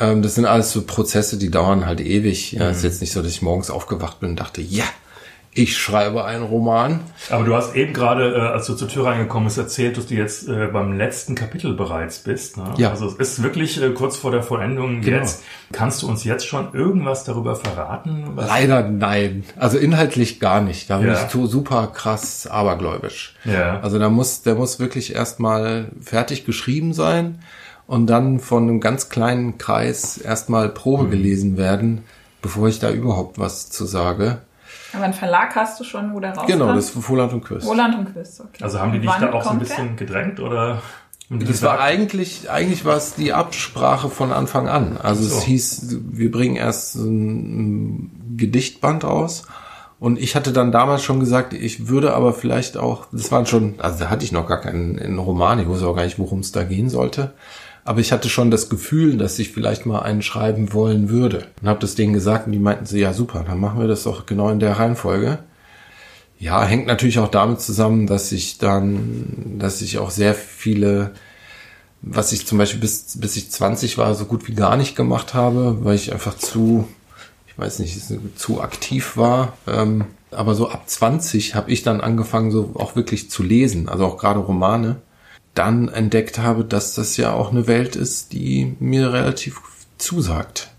Ähm, das sind alles so Prozesse, die dauern halt ewig. Ja, ist jetzt nicht so, dass ich morgens aufgewacht bin und dachte, ja, ich schreibe einen Roman. Aber du hast eben gerade, äh, als du zur Tür reingekommen bist, erzählt, dass du jetzt äh, beim letzten Kapitel bereits bist. Ne? Ja. Also es ist wirklich äh, kurz vor der Vollendung Genau. jetzt. Kannst du uns jetzt schon irgendwas darüber verraten? Leider nein. Also inhaltlich gar nicht. Da bin Ja. ich so super krass abergläubisch. Ja. Also da muss, der muss wirklich erstmal fertig geschrieben sein und dann von einem ganz kleinen Kreis erstmal Probe Mhm. gelesen werden, bevor ich da überhaupt was zu sage. Aber einen Verlag hast du schon, wo der rauskommt? Genau, das ist Voland und Quist. Roland und Quiz, okay. Also haben die dich da auch so ein kommt der? bisschen gedrängt oder? Das war eigentlich, eigentlich war es die Absprache von Anfang an. Also So. es hieß, wir bringen erst so ein Gedichtband raus. Und ich hatte dann damals schon gesagt, ich würde aber vielleicht auch, das waren schon, also da hatte ich noch gar keinen einen Roman, ich wusste auch gar nicht, worum es da gehen sollte. Aber ich hatte schon das Gefühl, dass ich vielleicht mal einen schreiben wollen würde. Und habe das denen gesagt und die meinten so, ja super, dann machen wir das doch genau in der Reihenfolge. Ja, hängt natürlich auch damit zusammen, dass ich dann, dass ich auch sehr viele, was ich zum Beispiel bis, bis ich 20 war, so gut wie gar nicht gemacht habe, weil ich einfach zu, ich weiß nicht, zu aktiv war. Ähm, aber so ab 20 habe ich dann angefangen, so auch wirklich zu lesen, also auch gerade Romane. Dann entdeckt habe, dass das ja auch eine Welt ist, die mir relativ zusagt.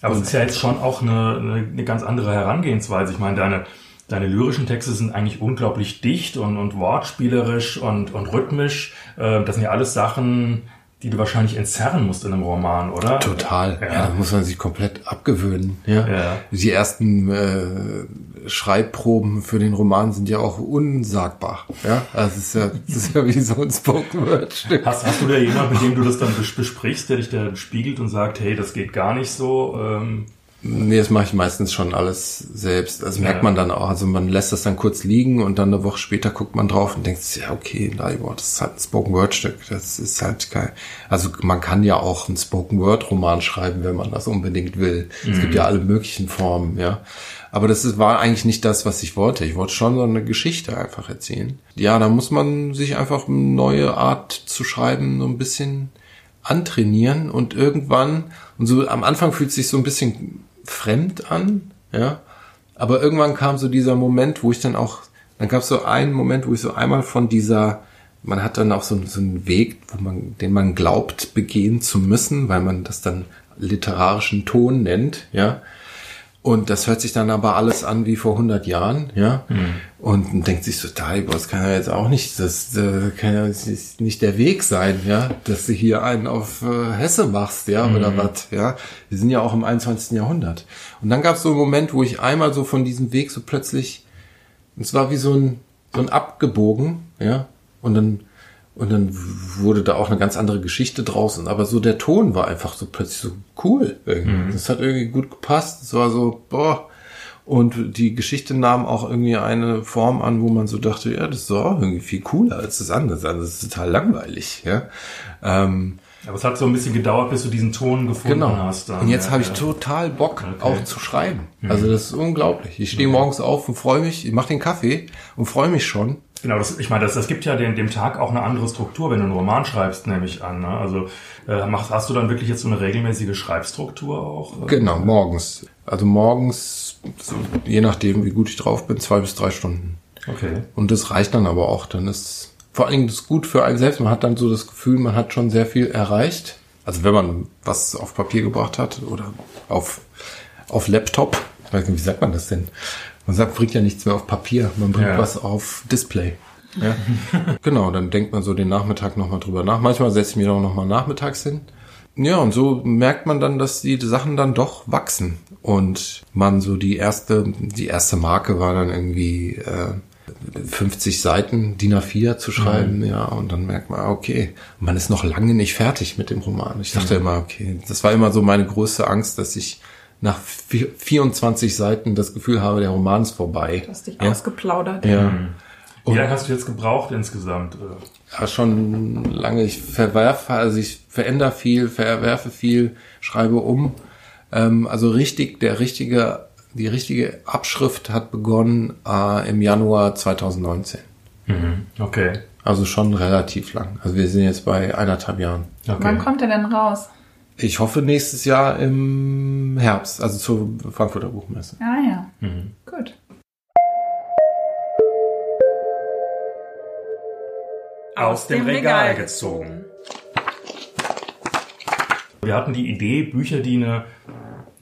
Aber es ist ja jetzt schon auch eine, eine, eine ganz andere Herangehensweise. Ich meine, deine, deine lyrischen Texte sind eigentlich unglaublich dicht und, und wortspielerisch und, und rhythmisch. Äh, Das sind ja alles Sachen, die du wahrscheinlich entzerren musst in einem Roman, oder? Total. Ja. Ja. da muss man sich komplett abgewöhnen. Ja. Ja. Die ersten äh, Schreibproben für den Roman sind ja auch unsagbar. Ja. Es ist ja, das ist ja wie so ein Spoken Word Stück. Hast, hast du da jemanden, mit dem du das dann bes- besprichst, der dich da spiegelt und sagt, hey, das geht gar nicht so? Ähm, Nee, das mache ich meistens schon alles selbst. Also merkt Ja. man dann auch. Also man lässt das dann kurz liegen und dann eine Woche später guckt man drauf und denkt, ja, okay, Leibor, das ist halt ein Spoken Word Stück. Das ist halt kein, also man kann ja auch einen Spoken Word Roman schreiben, wenn man das unbedingt will. Es gibt ja alle möglichen Formen, ja. Aber das ist, war eigentlich nicht das, was ich wollte. Ich wollte schon so eine Geschichte einfach erzählen. Ja, da muss man sich einfach eine neue Art zu schreiben so ein bisschen antrainieren und irgendwann, und so am Anfang fühlt es sich so ein bisschen fremd an, ja, aber irgendwann kam so dieser Moment, wo ich dann auch, dann gab es so einen Moment, wo ich so einmal von dieser, man hat dann auch so, so einen Weg, wo man, den man glaubt, begehen zu müssen, weil man das dann literarischen Ton nennt, ja, und das hört sich dann aber alles an wie vor 100 Jahren, ja. Und man denkt sich so, Dalibor, das kann ja jetzt auch nicht, das äh, kann ja nicht der Weg sein, ja, dass du hier einen auf äh, Hesse machst, ja, oder was, ja. Wir sind ja auch im 21. Jahrhundert. Und dann gab es so einen Moment, wo ich einmal so von diesem Weg so plötzlich, und es war wie so ein, so ein abgebogen, ja, und dann, und dann wurde da auch eine ganz andere Geschichte draußen. Aber so der Ton war einfach so plötzlich so cool. Irgendwie. Das hat irgendwie gut gepasst. Es war so, boah. Und die Geschichte nahm auch irgendwie eine Form an, wo man so dachte, ja, das ist auch irgendwie viel cooler als das andere. Also das ist total langweilig, ja. Ähm, aber es hat so ein bisschen gedauert, bis du diesen Ton gefunden Genau. hast. dann. Und jetzt Ja, habe ich ja. total Bock, Okay. auch zu schreiben. Also das ist unglaublich. Ich stehe morgens auf und freue mich, ich mache den Kaffee und freue mich schon. Genau, das, ich meine, das, das gibt ja dem, dem Tag auch eine andere Struktur, wenn du einen Roman schreibst, nehme ich an. Ne? Also äh, machst, hast du dann wirklich jetzt so eine regelmäßige Schreibstruktur auch? Genau, morgens. Also morgens, so, je nachdem, wie gut ich drauf bin, zwei bis drei Stunden. Okay. Und das reicht dann aber auch. Dann ist vor allen Dingen das ist gut für einen selbst. Man hat dann so das Gefühl, man hat schon sehr viel erreicht. Also wenn man was auf Papier gebracht hat oder auf, auf Laptop. Ich weiß nicht, wie sagt man das denn? Man sagt, bringt ja nichts mehr auf Papier, man bringt Ja. was auf Display. Ja. genau, dann denkt man so den Nachmittag nochmal drüber nach. Manchmal setze ich mich auch nochmal nachmittags hin. Ja, und so merkt man dann, dass die Sachen dann doch wachsen. Und man so die erste, die erste Marke war dann irgendwie äh, 50 Seiten DIN A4 zu schreiben, ja, und dann merkt man, okay, man ist noch lange nicht fertig mit dem Roman. Ich dachte immer, okay, das war immer so meine größte Angst, dass ich nach vi- 24 Seiten das Gefühl habe, der Roman ist vorbei. Du hast dich ja. ausgeplaudert. Ja. Wie lange hast du jetzt gebraucht insgesamt? Ja, schon lange. Ich verwerfe, also ich verändere viel, verwerfe viel, schreibe um. Ähm, also richtig, der richtige die richtige Abschrift hat begonnen äh, im Januar 2019. Mhm. Okay. Also schon relativ lang. Also wir sind jetzt bei eineinhalb Jahren. okay. Wann kommt er denn raus? Ich hoffe nächstes Jahr im Herbst, also zur Frankfurter Buchmesse. Ah ja, Mhm. gut. Aus dem Regal gezogen. Wir hatten die Idee, Bücher, die eine,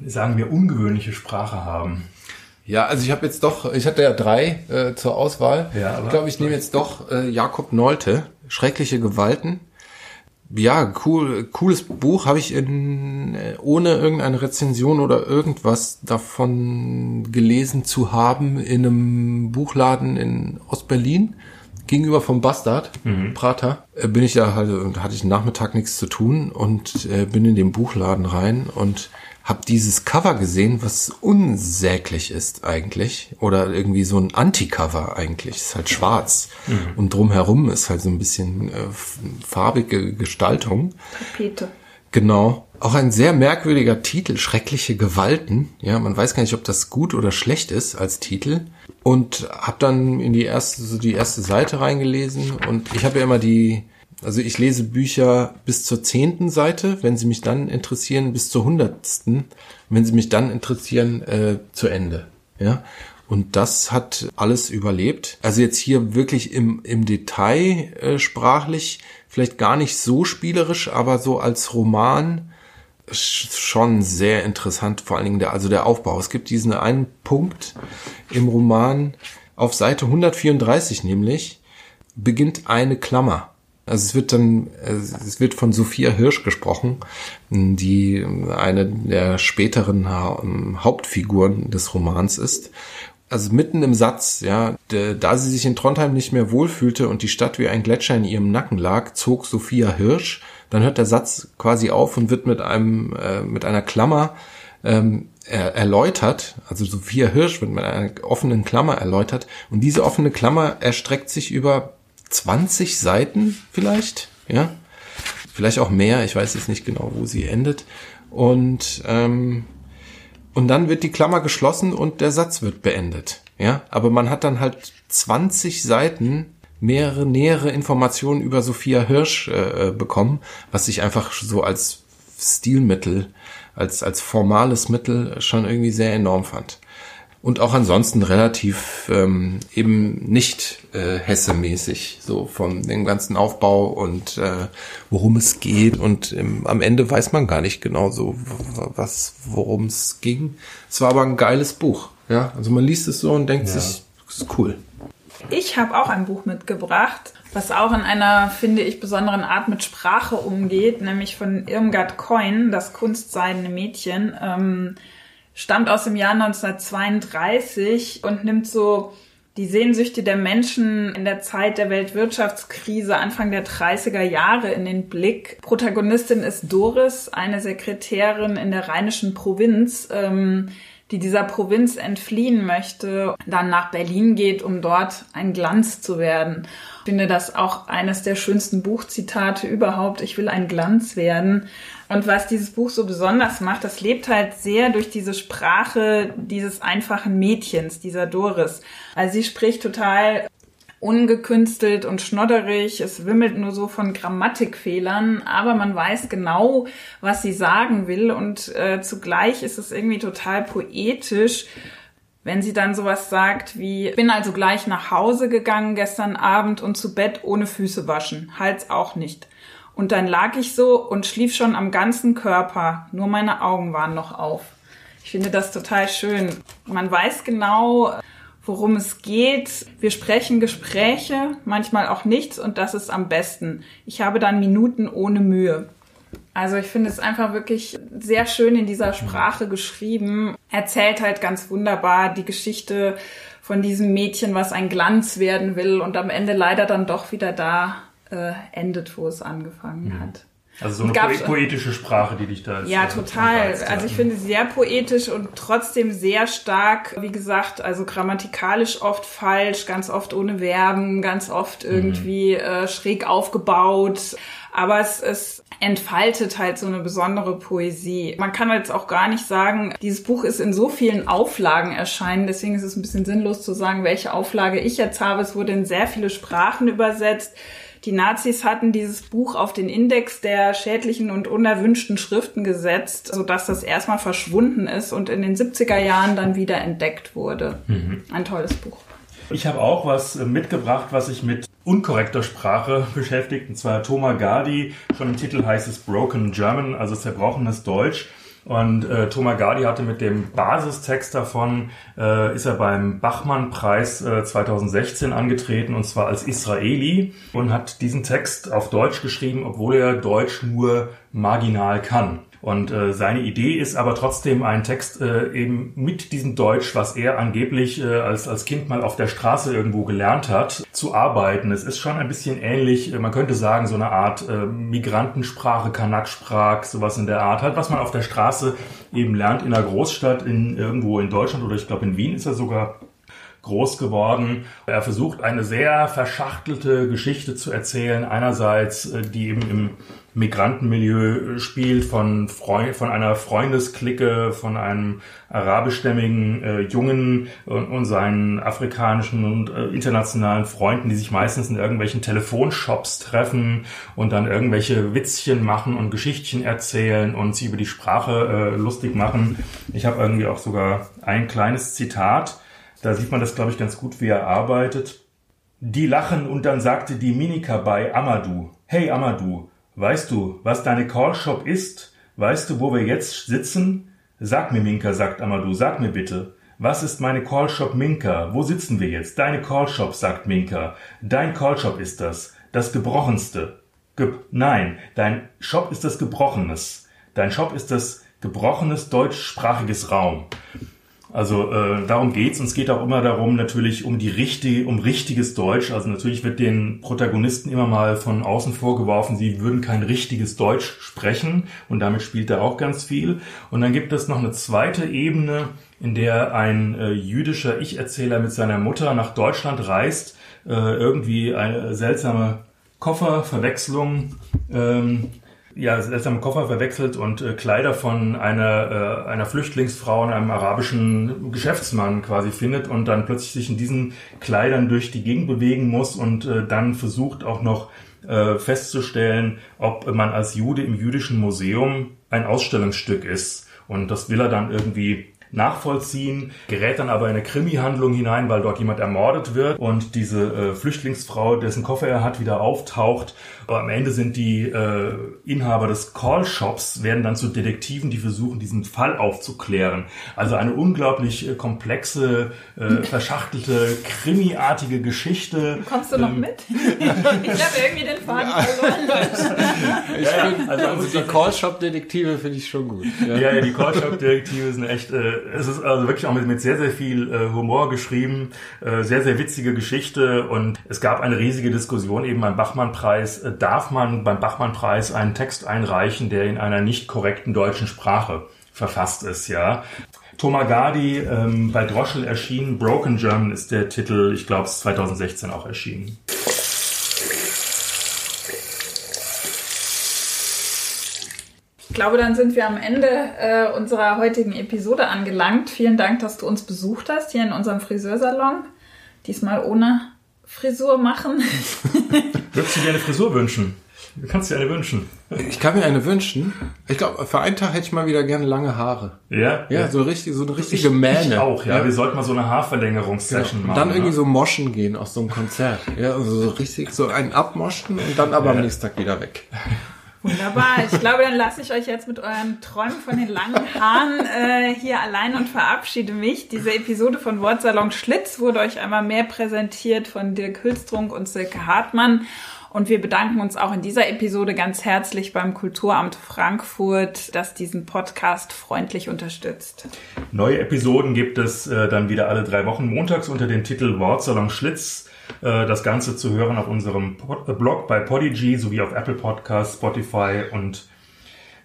sagen wir, ungewöhnliche Sprache haben. Ja, also ich habe jetzt doch, ich hatte ja drei äh, zur Auswahl. Ja, aber- ich glaube, ich nehme jetzt doch äh, Jakob Nolte, Schreckliche Gewalten. Ja, cool, cooles Buch. Habe ich in, äh, ohne irgendeine Rezension oder irgendwas davon gelesen zu haben in einem Buchladen in Ostberlin gegenüber vom Bastard, Prater, äh, bin ich da halt, und hatte ich Nachmittag nichts zu tun und äh, bin in den Buchladen rein und habe dieses Cover gesehen, was unsäglich ist eigentlich. Oder irgendwie so ein Anti-Cover eigentlich. Ist halt schwarz. Und drumherum ist halt so ein bisschen äh, farbige Gestaltung. Tapete. Genau. Auch ein sehr merkwürdiger Titel, Schreckliche Gewalten. Ja, man weiß gar nicht, ob das gut oder schlecht ist als Titel. Und habe dann in die erste, so die erste Seite reingelesen. Und ich habe ja immer die, also ich lese Bücher bis zur zehnten Seite, wenn sie mich dann interessieren, bis zur hundertsten, wenn sie mich dann interessieren, äh, zu Ende. Ja. Und das hat alles überlebt. Also jetzt hier wirklich im, im Detail äh, sprachlich, vielleicht gar nicht so spielerisch, aber so als Roman sch- schon sehr interessant, vor allen Dingen der, also der Aufbau. Es gibt diesen einen Punkt im Roman auf Seite 134 nämlich, beginnt eine Klammer. Also es wird dann, es wird von Sophia Hirsch gesprochen, die eine der späteren Ha- Hauptfiguren des Romans ist. Also mitten im Satz, ja, da sie sich in Trondheim nicht mehr wohlfühlte und die Stadt wie ein Gletscher in ihrem Nacken lag, zog Sophia Hirsch. Dann hört der Satz quasi auf und wird mit einem, äh, mit einer Klammer ähm, er, erläutert. Also Sophia Hirsch wird mit einer offenen Klammer erläutert. Und diese offene Klammer erstreckt sich über 20 Seiten vielleicht, ja. Vielleicht auch mehr, ich weiß jetzt nicht genau, wo sie endet. Und ähm, und dann wird die Klammer geschlossen und der Satz wird beendet. Ja, aber man hat dann halt 20 Seiten mehrere nähere Informationen über Sophia Hirsch äh, äh, bekommen, was ich einfach so als Stilmittel, als als formales Mittel schon irgendwie sehr enorm fand. Und auch ansonsten relativ ähm, eben nicht äh, Hesse-mäßig, so von dem ganzen Aufbau und äh, worum es geht. Und ähm, am Ende weiß man gar nicht genau so, was, worum es ging. Es war aber ein geiles Buch. Ja, also man liest es so und denkt Ja. sich, das ist cool. Ich habe auch ein Buch mitgebracht, was auch in einer, finde ich, besonderen Art mit Sprache umgeht, nämlich von Irmgard Coin, das kunstseidene Mädchen. Ähm, stammt aus dem Jahr 1932 und nimmt so die Sehnsüchte der Menschen in der Zeit der Weltwirtschaftskrise Anfang der 30er Jahre in den Blick. Protagonistin ist Doris, eine Sekretärin in der rheinischen Provinz, ähm, die dieser Provinz entfliehen möchte, dann nach Berlin geht, um dort ein Glanz zu werden. Ich finde das auch eines der schönsten Buchzitate überhaupt. Ich will ein Glanz werden. Und was dieses Buch so besonders macht, das lebt halt sehr durch diese Sprache dieses einfachen Mädchens, dieser Doris. Also sie spricht total ungekünstelt und schnodderig. Es wimmelt nur so von Grammatikfehlern, aber man weiß genau, was sie sagen will und äh, zugleich ist es irgendwie total poetisch, wenn sie dann sowas sagt wie, bin also gleich nach Hause gegangen gestern Abend und zu Bett ohne Füße waschen, Hals auch nicht. Und dann lag ich so und schlief schon am ganzen Körper, nur meine Augen waren noch auf. Ich finde das total schön. Man weiß genau, worum es geht. Wir sprechen Gespräche, manchmal auch nichts und das ist am besten. Ich habe dann Minuten ohne Mühe. Also ich finde es einfach wirklich sehr schön in dieser Sprache geschrieben. Erzählt halt ganz wunderbar die Geschichte von diesem Mädchen, was ein Glanz werden will und am Ende leider dann doch wieder da äh, endet, wo es angefangen hat. Also so eine poe- poetische Sprache, die dich da jetzt, Ja, total. anreizt, ja. Also ich finde sie sehr poetisch und trotzdem sehr stark, wie gesagt, also grammatikalisch oft falsch, ganz oft ohne Verben, ganz oft irgendwie äh, schräg aufgebaut. Aber es, es entfaltet halt so eine besondere Poesie. Man kann jetzt auch gar nicht sagen, dieses Buch ist in so vielen Auflagen erschienen, deswegen ist es ein bisschen sinnlos zu sagen, welche Auflage ich jetzt habe. Es wurde in sehr viele Sprachen übersetzt. Die Nazis hatten dieses Buch auf den Index der schädlichen und unerwünschten Schriften gesetzt, sodass das erstmal verschwunden ist und in den 70er Jahren dann wieder entdeckt wurde. Mhm. Ein tolles Buch. Ich habe auch was mitgebracht, was sich mit unkorrekter Sprache beschäftigt, und zwar Thomas Gardi. Schon im Titel heißt es Broken German, also zerbrochenes Deutsch. Und äh, Thomas Gardi hatte mit dem Basistext davon, äh, ist er beim Bachmann-Preis äh, 2016 angetreten, und zwar als Israeli, und hat diesen Text auf Deutsch geschrieben, obwohl er Deutsch nur marginal kann. Und äh, seine Idee ist aber trotzdem ein Text äh, eben mit diesem Deutsch, was er angeblich äh, als, als Kind mal auf der Straße irgendwo gelernt hat, zu arbeiten. Es ist schon ein bisschen ähnlich, äh, man könnte sagen, so eine Art äh, Migrantensprache, Kanaksprach, sowas in der Art, halt, was man auf der Straße eben lernt in einer Großstadt, in irgendwo in Deutschland oder ich glaube in Wien ist er sogar groß geworden. Er versucht eine sehr verschachtelte Geschichte zu erzählen. Einerseits, äh, die eben im Migrantenmilieu spielt, von, Freund, von einer Freundesklicke, von einem arabischstämmigen äh, Jungen und, und, seinen afrikanischen und äh, internationalen Freunden, die sich meistens in irgendwelchen Telefonshops treffen und dann irgendwelche Witzchen machen und Geschichtchen erzählen und sie über die Sprache äh, lustig machen. Ich habe irgendwie auch sogar ein kleines Zitat. Da sieht man das, glaube ich, ganz gut, wie er arbeitet. Die lachen und dann sagte die Minika bei Amadou. Hey Amadou, Weißt du, was deine Callshop ist? Weißt du, wo wir jetzt sitzen? Sag mir, Minka, sagt Amadou, sag mir bitte. Was ist meine Callshop Minka? Wo sitzen wir jetzt? Deine Callshop, sagt Minka. Dein Callshop ist das. Das Gebrochenste. Ge Nein, dein Shop ist das Gebrochenes. Dein Shop ist das gebrochenes deutschsprachiges Raum. Also äh, darum geht's und es geht auch immer darum natürlich um die richtige, um richtiges Deutsch. Also natürlich wird den Protagonisten immer mal von außen vorgeworfen, sie würden kein richtiges Deutsch sprechen und damit spielt er auch ganz viel. Und dann gibt es noch eine zweite Ebene, in der ein äh, jüdischer Ich-Erzähler mit seiner Mutter nach Deutschland reist, äh, irgendwie eine seltsame Kofferverwechslung ähm, ja, seltsame Koffer verwechselt und äh, Kleider von einer, äh, einer Flüchtlingsfrau und einem arabischen Geschäftsmann quasi findet und dann plötzlich sich in diesen Kleidern durch die Gegend bewegen muss und äh, dann versucht auch noch äh, festzustellen, ob man als Jude im jüdischen Museum ein Ausstellungsstück ist. Und das will er dann irgendwie nachvollziehen, gerät dann aber in eine Krimi-Handlung hinein, weil dort jemand ermordet wird und diese äh, Flüchtlingsfrau, dessen Koffer er hat, wieder auftaucht aber am Ende sind die äh, Inhaber des Call-Shops, werden dann zu Detektiven, die versuchen, diesen Fall aufzuklären. Also eine unglaublich äh, komplexe, äh, verschachtelte, krimiartige Geschichte. Kommst du noch ähm, mit? ich habe irgendwie den Faden verloren. ja, find, also, also die Call-Shop-Detektive finde ich schon gut. Ja, ja, ja die Call-Shop-Detektive sind echt, äh, es ist also wirklich auch mit, mit sehr, sehr viel äh, Humor geschrieben, äh, sehr, sehr witzige Geschichte und es gab eine riesige Diskussion eben beim Bachmann-Preis, äh, darf man beim Bachmann-Preis einen Text einreichen, der in einer nicht korrekten deutschen Sprache verfasst ist, ja. Thomas Gardi ähm, bei Droschel erschienen, Broken German ist der Titel, ich glaube, es ist 2016 auch erschienen. Ich glaube, dann sind wir am Ende äh, unserer heutigen Episode angelangt. Vielen Dank, dass du uns besucht hast hier in unserem Friseursalon. Diesmal ohne Frisur machen. Würdest du dir eine Frisur wünschen? Du kannst dir eine wünschen. Ich kann mir eine wünschen. Ich glaube, für einen Tag hätte ich mal wieder gerne lange Haare. Ja? Ja, so richtig, so eine richtige ich, Mähne. Ich auch, ja. ja. Wir sollten mal so eine Haarverlängerungssession ja. machen. Und dann irgendwie ne? so moschen gehen aus so einem Konzert. Ja, also so richtig, so einen abmoschen und dann aber ja. am nächsten Tag wieder weg. Wunderbar. Ich glaube, dann lasse ich euch jetzt mit euren Träumen von den langen Haaren äh, hier allein und verabschiede mich. Diese Episode von Wortsalon Schlitz wurde euch einmal mehr präsentiert von Dirk Hülstrunk und Silke Hartmann. Und wir bedanken uns auch in dieser Episode ganz herzlich beim Kulturamt Frankfurt, das diesen Podcast freundlich unterstützt. Neue Episoden gibt es äh, dann wieder alle drei Wochen montags unter dem Titel Wortsalon Schlitz. Äh, das Ganze zu hören auf unserem äh, Blog bei Podigy sowie auf Apple Podcasts, Spotify und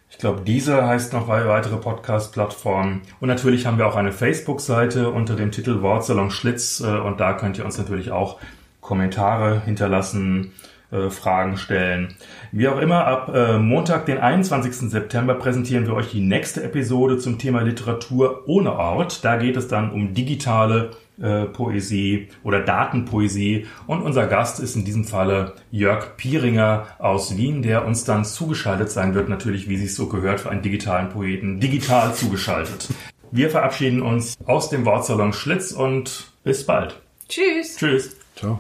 ich glaube, diese heißt noch weitere Podcast-Plattformen. Und natürlich haben wir auch eine Facebook-Seite unter dem Titel Wortsalon Schlitz. Äh, und da könnt ihr uns natürlich auch Kommentare hinterlassen, Fragen stellen. Wie auch immer, ab Montag, den 21. September, präsentieren wir euch die nächste Episode zum Thema Literatur ohne Ort. Da geht es dann um digitale äh, Poesie oder Datenpoesie. Und unser Gast ist in diesem Falle Jörg Pieringer aus Wien, der uns dann zugeschaltet sein wird, natürlich, wie sich so gehört für einen digitalen Poeten, digital zugeschaltet. Wir verabschieden uns aus dem Wortsalon Schlitz und bis bald. Tschüss. Tschüss. Ciao.